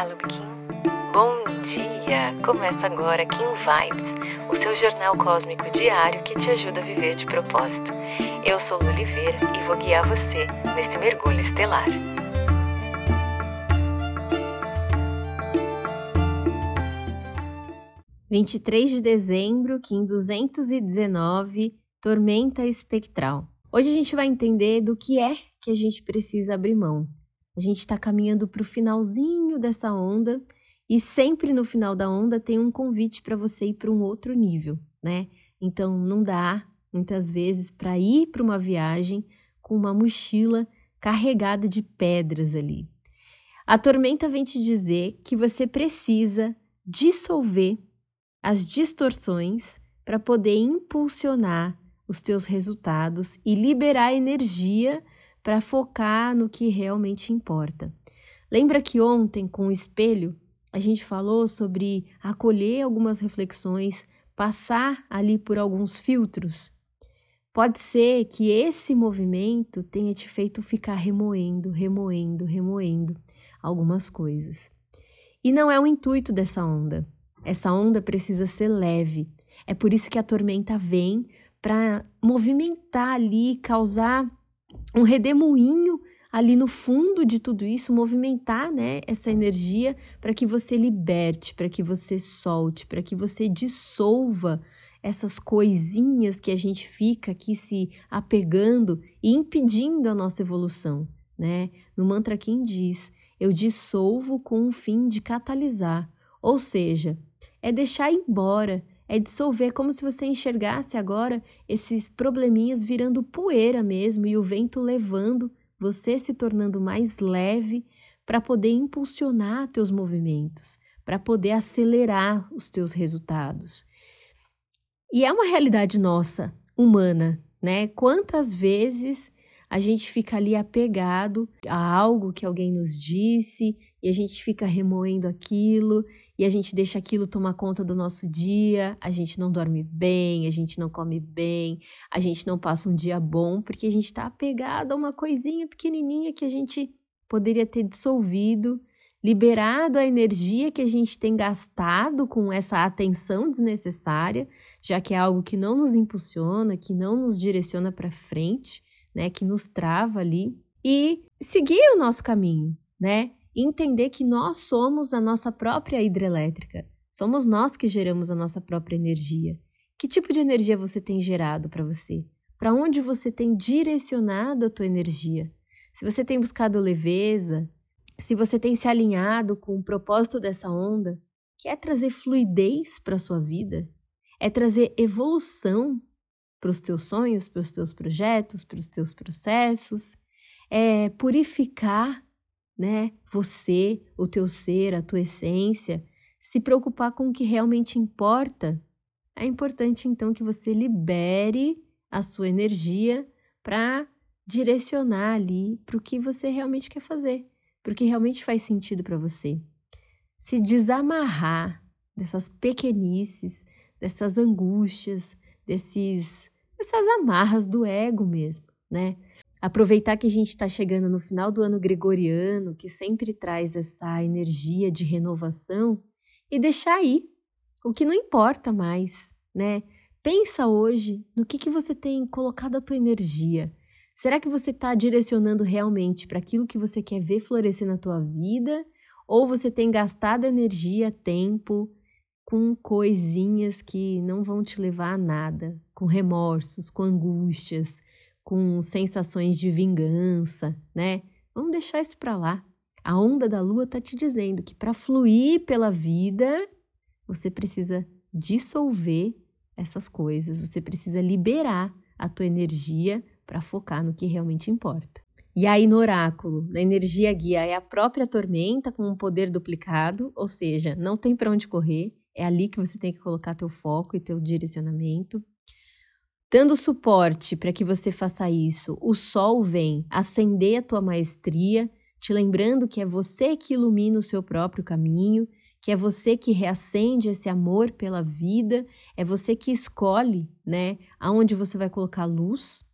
Olá, Lubikin. Bom dia! Começa agora Kim Vibes, o seu jornal cósmico diário que te ajuda a viver de propósito. Eu sou Lu Oliveira e vou guiar você nesse mergulho estelar. Vinte e três de dezembro, Kim 219, Tormenta Espectral. Hoje a gente vai entender do que é que a gente precisa abrir mão a gente está caminhando para o finalzinho dessa onda e sempre no final da onda tem um convite para você ir para um outro nível, né? Então não dá muitas vezes para ir para uma viagem com uma mochila carregada de pedras ali. A tormenta vem te dizer que você precisa dissolver as distorções para poder impulsionar os teus resultados e liberar energia para focar no que realmente importa. Lembra que ontem, com o espelho, a gente falou sobre acolher algumas reflexões, passar ali por alguns filtros? Pode ser que esse movimento tenha te feito ficar remoendo, remoendo, remoendo algumas coisas. E não é o intuito dessa onda. Essa onda precisa ser leve. É por isso que a tormenta vem para movimentar ali, causar um redemoinho ali no fundo de tudo isso, movimentar né, essa energia para que você liberte, para que você solte, para que você dissolva essas coisinhas que a gente fica aqui se apegando e impedindo a nossa evolução. Né? No mantra quem diz, eu dissolvo com o fim de catalisar, ou seja, é deixar embora, é dissolver, como se você enxergasse agora esses probleminhas virando poeira mesmo e o vento levando, você se tornando mais leve para poder impulsionar teus movimentos, para poder acelerar os teus resultados. E é uma realidade nossa, humana, né? Quantas vezes a gente fica ali apegado a algo que alguém nos disse e a gente fica remoendo aquilo e a gente deixa aquilo tomar conta do nosso dia, a gente não dorme bem, a gente não come bem, a gente não passa um dia bom porque a gente está apegado a uma coisinha pequenininha que a gente poderia ter dissolvido, liberado a energia que a gente tem gastado com essa atenção desnecessária, já que é algo que não nos impulsiona, que não nos direciona para frente, né, que nos trava ali e seguir o nosso caminho, né? entender que nós somos a nossa própria hidrelétrica. Somos nós que geramos a nossa própria energia. Que tipo de energia você tem gerado para você? Para onde você tem direcionado a tua energia? Se você tem buscado leveza, se você tem se alinhado com o propósito dessa onda, que é trazer fluidez para sua vida, é trazer evolução para os teus sonhos, para os teus projetos, para os teus processos, é purificar né? Você, o teu ser, a tua essência, se preocupar com o que realmente importa, é importante então que você libere a sua energia para direcionar ali para o que você realmente quer fazer, para o que realmente faz sentido para você. Se desamarrar dessas pequenices, dessas angústias, desses dessas amarras do ego mesmo, né? Aproveitar que a gente está chegando no final do ano gregoriano, que sempre traz essa energia de renovação, e deixar aí o que não importa mais, né? Pensa hoje no que, que você tem colocado a tua energia. Será que você está direcionando realmente para aquilo que você quer ver florescer na tua vida? Ou você tem gastado energia, tempo com coisinhas que não vão te levar a nada, com remorsos, com angústias, com sensações de vingança, né? Vamos deixar isso para lá. A onda da lua tá te dizendo que para fluir pela vida, você precisa dissolver essas coisas, você precisa liberar a tua energia para focar no que realmente importa. E aí no oráculo, na energia guia é a própria tormenta com um poder duplicado, ou seja, não tem para onde correr, é ali que você tem que colocar teu foco e teu direcionamento. Dando suporte para que você faça isso, o sol vem acender a tua maestria, te lembrando que é você que ilumina o seu próprio caminho, que é você que reacende esse amor pela vida, é você que escolhe, né, aonde você vai colocar luz.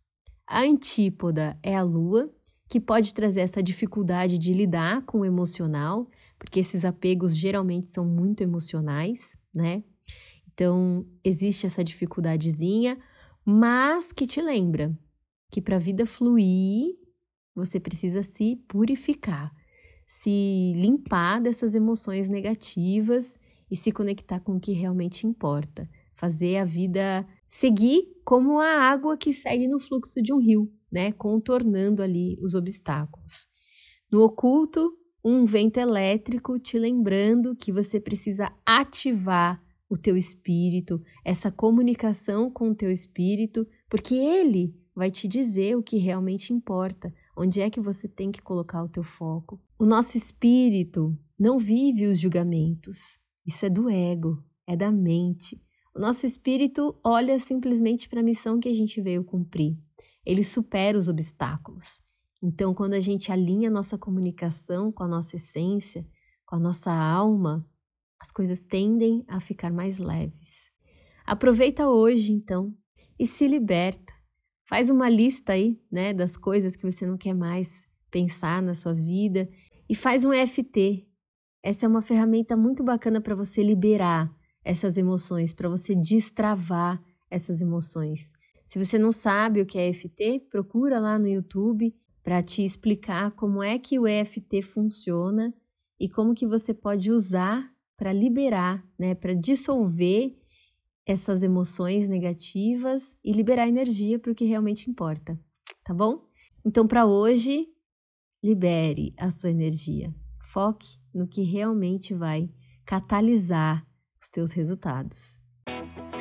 A antípoda é a lua, que pode trazer essa dificuldade de lidar com o emocional, porque esses apegos geralmente são muito emocionais, né? Então, existe essa dificuldadezinha, mas que te lembra que para a vida fluir, você precisa se purificar, se limpar dessas emoções negativas e se conectar com o que realmente importa. Fazer a vida seguir como a água que segue no fluxo de um rio, né? Contornando ali os obstáculos. No oculto, um vento elétrico te lembrando que você precisa ativar o teu espírito, essa comunicação com o teu espírito, porque ele vai te dizer o que realmente importa, onde é que você tem que colocar o teu foco. O nosso espírito não vive os julgamentos. Isso é do ego, é da mente. O nosso espírito olha simplesmente para a missão que a gente veio cumprir. Ele supera os obstáculos. Então, quando a gente alinha a nossa comunicação com a nossa essência, com a nossa alma, as coisas tendem a ficar mais leves. Aproveita hoje, então, e se liberta. Faz uma lista aí, né, das coisas que você não quer mais pensar na sua vida e faz um EFT. Essa é uma ferramenta muito bacana para você liberar essas emoções, para você destravar essas emoções. Se você não sabe o que é EFT, procura lá no YouTube para te explicar como é que o EFT funciona e como que você pode usar para liberar, né, para dissolver essas emoções negativas e liberar energia para o que realmente importa, tá bom? Então, para hoje, libere a sua energia. Foque no que realmente vai catalisar os teus resultados.